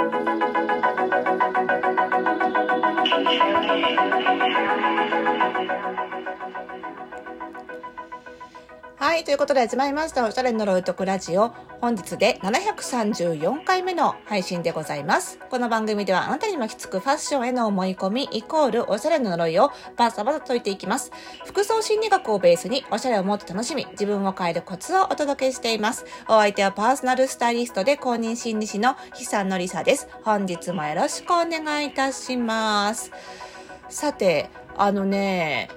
はい、ということで始まりました。おしゃれの呪いとくラジオ。本日で734回目の配信でございます。この番組ではあなたに巻きつくファッションへの思い込みイコールおしゃれの呪いをバサバサ解いていきます。服装心理学をベースにおしゃれをもっと楽しみ、自分を変えるコツをお届けしています。お相手はパーソナルスタイリストで公認心理師の久野里沙です。本日もよろしくお願いいたします。さて、あのね、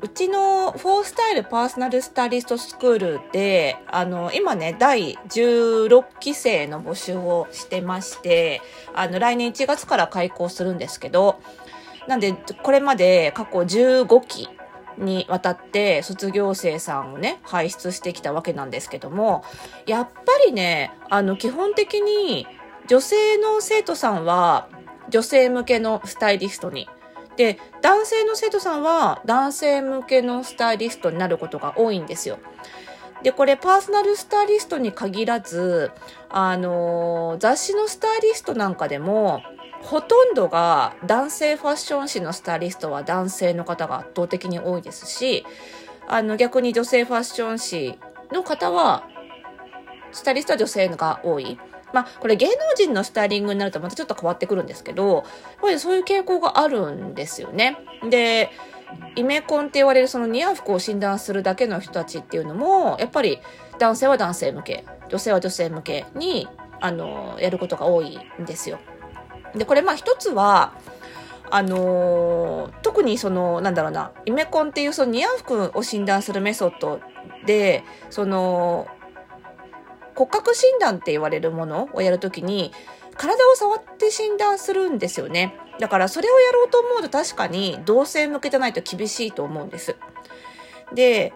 うちのフォースタイルパーソナルスタイリストスクールで、あの、今ね、第16期生の募集をしてまして、あの、来年1月から開校するんですけど、なんで、これまで過去15期にわたって卒業生さんをね、輩出してきたわけなんですけども、やっぱりね、あの、基本的に女性の生徒さんは女性向けのスタイリストにで、男性の生徒さんは男性向けのスタイリストになることが多いんですよ。で、これパーソナルスタイリストに限らず、あの、雑誌のスタイリストなんかでも、ほとんどが男性ファッション誌のスタイリストは男性の方が圧倒的に多いですし、あの逆に女性ファッション誌の方は、スタイリストは女性が多い。まあ、これ芸能人のスタイリングになるとまたちょっと変わってくるんですけど、やっぱりそういう傾向があるんですよね。で、イメコンって言われるその似合う服を診断するだけの人たちっていうのも、やっぱり男性は男性向け、女性は女性向けに、あの、やることが多いんですよ。で、これまあ一つは、あの特にその、なんだろうな、イメコンっていうその似合う服を診断するメソッドで、その、骨格診断って言われるものをやるときに、体を触って診断するんですよね。だからそれをやろうと思うと確かに同性向けじゃないと厳しいと思うんです。で、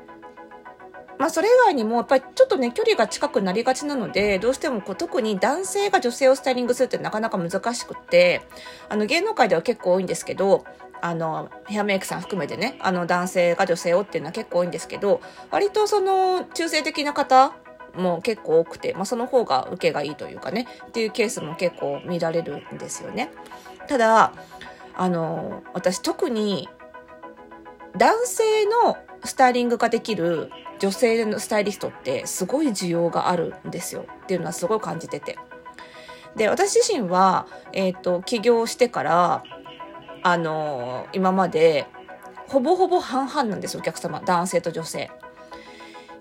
まあそれ以外にもやっぱりちょっとね距離が近くなりがちなのでどうしてもこう特に男性が女性をスタイリングするってなかなか難しくってあの芸能界では結構多いんですけどあのヘアメイクさん含めてねあの男性が女性をっていうのは結構多いんですけど割とその中性的な方も結構多くて、まあ、その方が受けがいいというかねっていうケースも結構見られるんですよね。ただあの私特に男性のスタイリングができる女性のスタイリストってすごい需要があるんですよっていうのはすごい感じてて。で、私自身は、えっ、ー、と、起業してから、あの今まで、ほぼほぼ半々なんですお客様。男性と女性。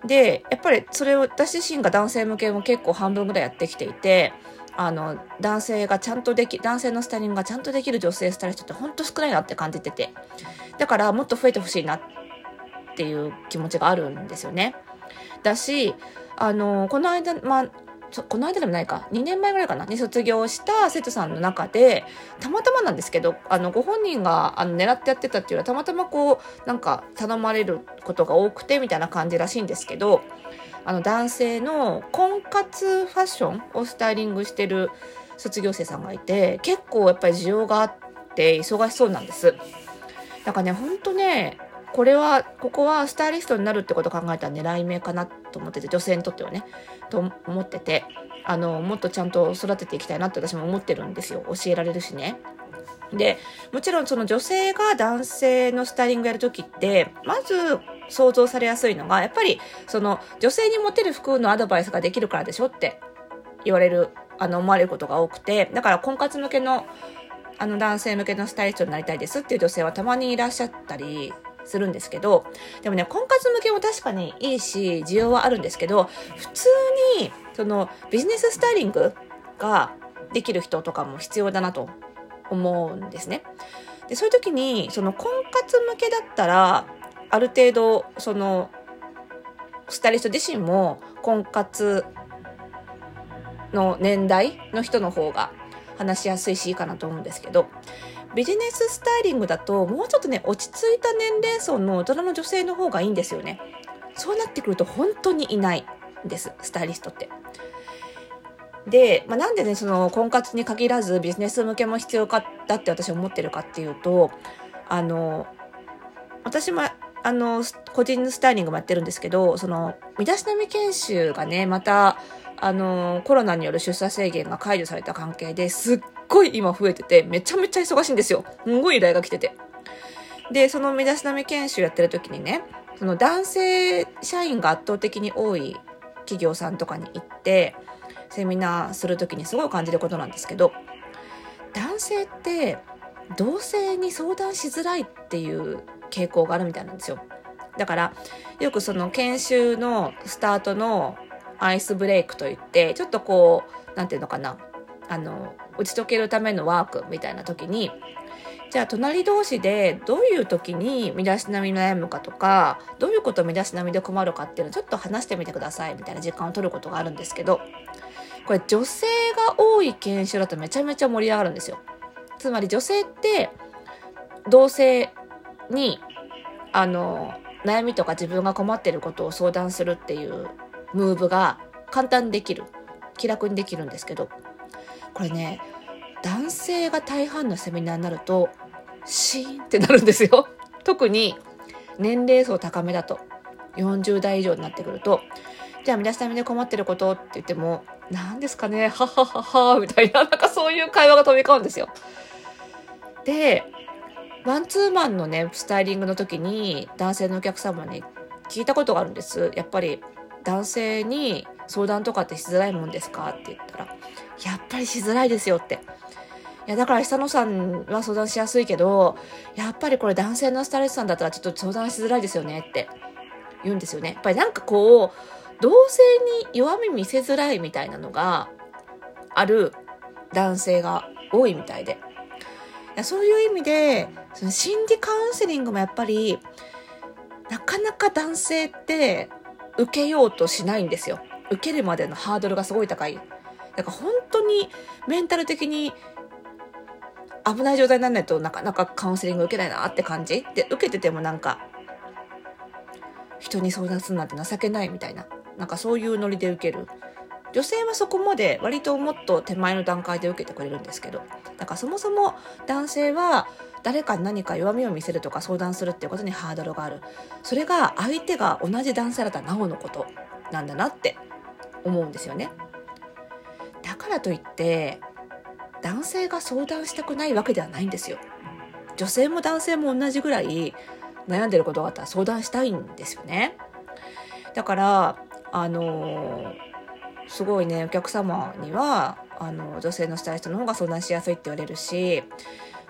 で、やっぱりそれを私自身が男性向けも結構半分ぐらいやってきていて、あの、男性がちゃんとでき、男性のスタイリングがちゃんとできる女性スタイリストってほんと少ないなって感じてて。だからもっと増えてほしいなっていう気持ちがあるんですよね。だし、あの、この間、まあ、この間でもないか、2年前ぐらいかな、に卒業した生徒さんの中で、たまたまなんですけど、あの、ご本人があの狙ってやってたっていうのは、たまたまこう、なんか頼まれることが多くて、みたいな感じらしいんですけど、あの、男性の婚活ファッションをスタイリングしてる卒業生さんがいて、結構やっぱり需要があって忙しそうなんです。だからね、ほんとね、これは、ここはスタイリストになるってことを考えたら狙い目かなと思ってて、女性にとってはね、と思ってて、あの、もっとちゃんと育てていきたいなって私も思ってるんですよ。教えられるしね。で、もちろんその女性が男性のスタイリングやるときって、まず想像されやすいのが、やっぱりその女性にモテる服のアドバイスができるからでしょって言われる、あの、思われることが多くて、だから婚活向けのあの男性向けのスタイリストになりたいですっていう女性はたまにいらっしゃったりするんですけど、でもね、婚活向けも確かにいいし、需要はあるんですけど、普通に、その、ビジネススタイリングができる人とかも必要だなと思うんですね。で、そういう時に、その婚活向けだったら、ある程度、その、スタイリスト自身も婚活の年代の人の方が話しやすいしいいかなと思うんですけど、ビジネススタイリングだともうちょっとね、落ち着いた年齢層の大人の女性の方がいいんですよね。そうなってくると本当にいないです、スタイリストって。で、まあ、なんでね、その婚活に限らずビジネス向けも必要かだって私思ってるかっていうと、あの、私もあの、個人スタイリングもやってるんですけど、その、身だしなみ研修がね、また、あのコロナによる出産制限が解除された関係ですっごい今増えてて、めちゃめちゃ忙しいんですよ。すんごい依頼が来てて。で、その身だしなみ研修やってる時にね、その男性社員が圧倒的に多い企業さんとかに行って、セミナーする時にすごい感じることなんですけど、男性って同性に相談しづらいっていう傾向があるみたいなんですよ。だから、よくその研修のスタートのアイスブレイクといって、ちょっとこう、なんていうのかな、あの、打ち解けるためのワークみたいな時に、じゃあ隣同士でどういう時に身だしなみ悩むかとか、どういうこと身だしなみで困るかっていうのをちょっと話してみてくださいみたいな時間を取ることがあるんですけど、これ女性が多い研修だとめちゃめちゃ盛り上がるんですよ。つまり女性って同性にあの悩みとか自分が困ってることを相談するっていうムーブが簡単にできる気楽にできるんですけどこれね男性が大半のセミナーになるとシーンってなるんですよ。特に年齢層高めだと。40代以上になってくると。じゃあ皆さんで困ってることって言っても何ですかねははははみたいな なんかそういう会話が飛び交うんですよ。でマンツーマンのねスタイリングの時に男性のお客様に聞いたことがあるんです。やっぱり男性に相談とかってしづらいもんですかって言ったら、やっぱりしづらいですよって。いや、だから久野さんは相談しやすいけど、やっぱりこれ男性のスタイリストさんだったらちょっと相談しづらいですよねって言うんですよね。やっぱりなんかこう、同性に弱み見せづらいみたいなのがある男性が多いみたいで。いやそういう意味で、その心理カウンセリングもやっぱり、なかなか男性って受けようとしないんですよ。受けるまでのハードルがすごい高い。だから本当にメンタル的に危ない状態にならないとなかなかカウンセリング受けないなって感じで、受けててもなんか、人に相談するなんて情けないみたいな、なんかそういうノリで受ける。女性はそこまで割ともっと手前の段階で受けてくれるんですけど、だからそもそも男性は誰かに何か弱みを見せるとか相談するっていうことにハードルがあるそれが相手が同じ男性だったらなおのことなんだなって思うんですよねからといって男性が相談したくないわけではないんですよ女性も男性も同じぐらい悩んでることがあったら相談したいんですよねだからあのすごいねお客様にはあの女性のスタイリストの方が相談しやすいって言われるし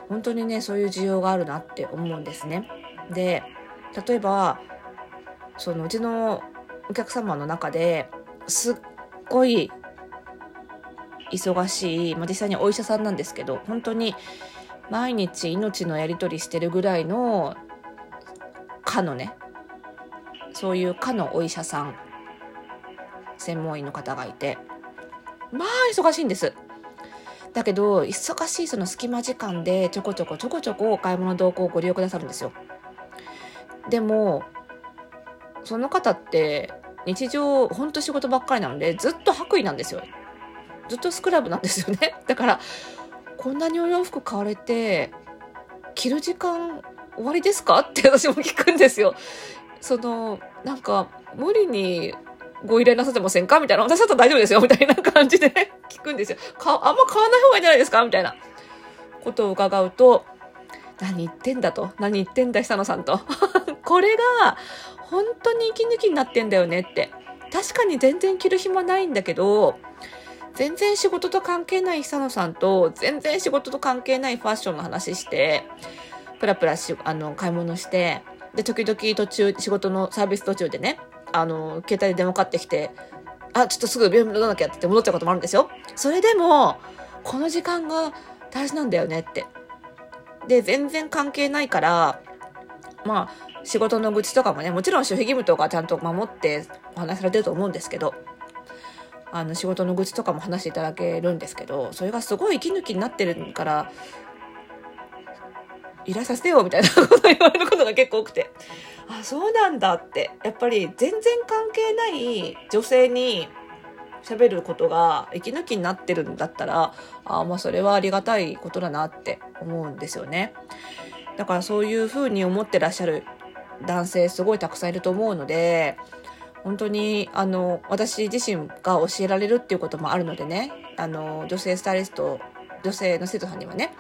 本当にねそういう需要があるなって思うんですね。で例えばそのうちのお客様の中ですっごい忙しい、まあ、実際にお医者さんなんですけど本当に毎日命のやり取りしてるぐらいの科のねそういう科のお医者さん専門医の方がいてまあ忙しいんです。だけど忙しいその隙間時間でちょこちょこちょこちょこお買い物同行をご利用くださるんですよでもその方って日常ほんと仕事ばっかりなのでずっと白衣なんですよずっとスクラブなんですよね だからこんなにお洋服買われて着る時間終わりですか？って 私も聞くんですよそのなんか無理にご依頼なさってませんか？みたいな。私だったら大丈夫ですよみたいな感じで 聞くんですよ。か、あんま買わない方がいいんじゃないですか？みたいなことを伺うと、何言ってんだと？何言ってんだ、久野さんと？これが、本当に息抜きになってんだよねって。確かに全然着る暇ないんだけど、全然仕事と関係ない久野さんと、全然仕事と関係ないファッションの話して、プラプラし、あの、買い物して、で、時々途中、仕事のサービス途中でね、あの、携帯で電話かってきて、あ、ちょっとすぐ病院戻らなきゃって戻っちゃうこともあるんですよ。それでも、この時間が大事なんだよねって。で、全然関係ないから、まあ、仕事の愚痴とかもね、もちろん守秘義務とかちゃんと守ってお話されてると思うんですけど、あの、仕事の愚痴とかも話していただけるんですけど、それがすごい息抜きになってるから、いらさせてよみたいなこと言われることが結構多くて。あ、そうなんだって。やっぱり全然関係ない女性に喋ることが息抜きになってるんだったら、あまあそれはありがたいことだなって思うんですよね。だからそういうふうに思ってらっしゃる男性すごいたくさんいると思うので、本当にあの私自身が教えられるっていうこともあるのでねあの女性スタイリスト女性の生徒さんにはね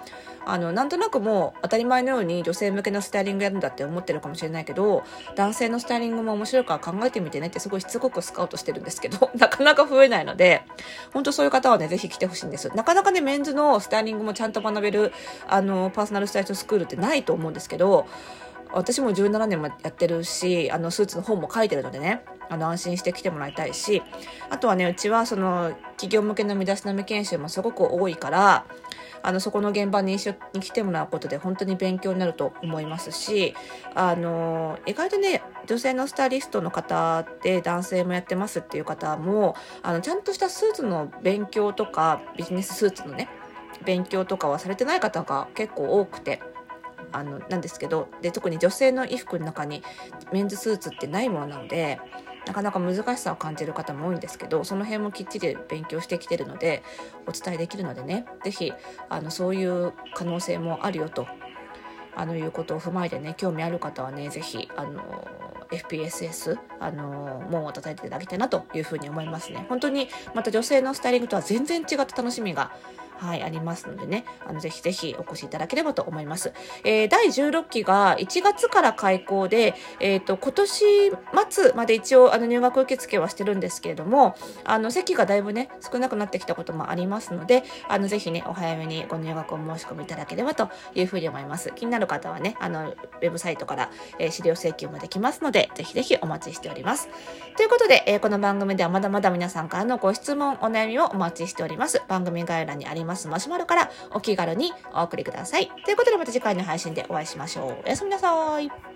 あのなんとなくもう当たり前のように女性向けのスタイリングやるんだって思ってるかもしれないけど男性のスタイリングも面白いから考えてみてねってすごいしつこくスカウトしてるんですけど なかなか増えないので本当そういう方はねぜひ来てほしいんです。なかなかねメンズのスタイリングもちゃんと学べるあのパーソナルスタイリストスクールってないと思うんですけど私も17年もやってるしあのスーツの本も書いてるのでねあの安心して来てもらいたいしあとはねうちはその企業向けの身だしなみ研修もすごく多いからあのそこの現場に一緒に来てもらうことで本当に勉強になると思いますしあの意外とね女性のスタイリストの方で男性もやってますっていう方もあのちゃんとしたスーツの勉強とかビジネススーツのね勉強とかはされてない方が結構多くて。あのなんですけどで特に女性の衣服の中にメンズスーツってないものなのでなかなか難しさを感じる方も多いんですけどその辺もきっちり勉強してきてるのでお伝えできるのでね是非そういう可能性もあるよとあのいうことを踏まえてね興味ある方はね是非あの FPSS あの門を叩いていただきたいなというふうに思いますね。本当にまた女性のスタイリングとは全然違った楽しみがはい、ありますのでね、あの、ぜひぜひお越しいただければと思います。えー、第16期が1月から開校で、えっ、ー、と、今年末まで一応、あの、入学受付はしてるんですけれども、あの、席がだいぶね、少なくなってきたこともありますので、あの、ぜひね、お早めにご入学を申し込みいただければというふうに思います。気になる方はね、あの、ウェブサイトから、えー、資料請求もできますので、ぜひぜひお待ちしております。ということで、えー、この番組ではまだまだ皆さんからのご質問、お悩みをお待ちしております。番組概要欄にありますマシュマロからお気軽にお送りください。ということでまた次回の配信でお会いしましょう。おやすみなさい。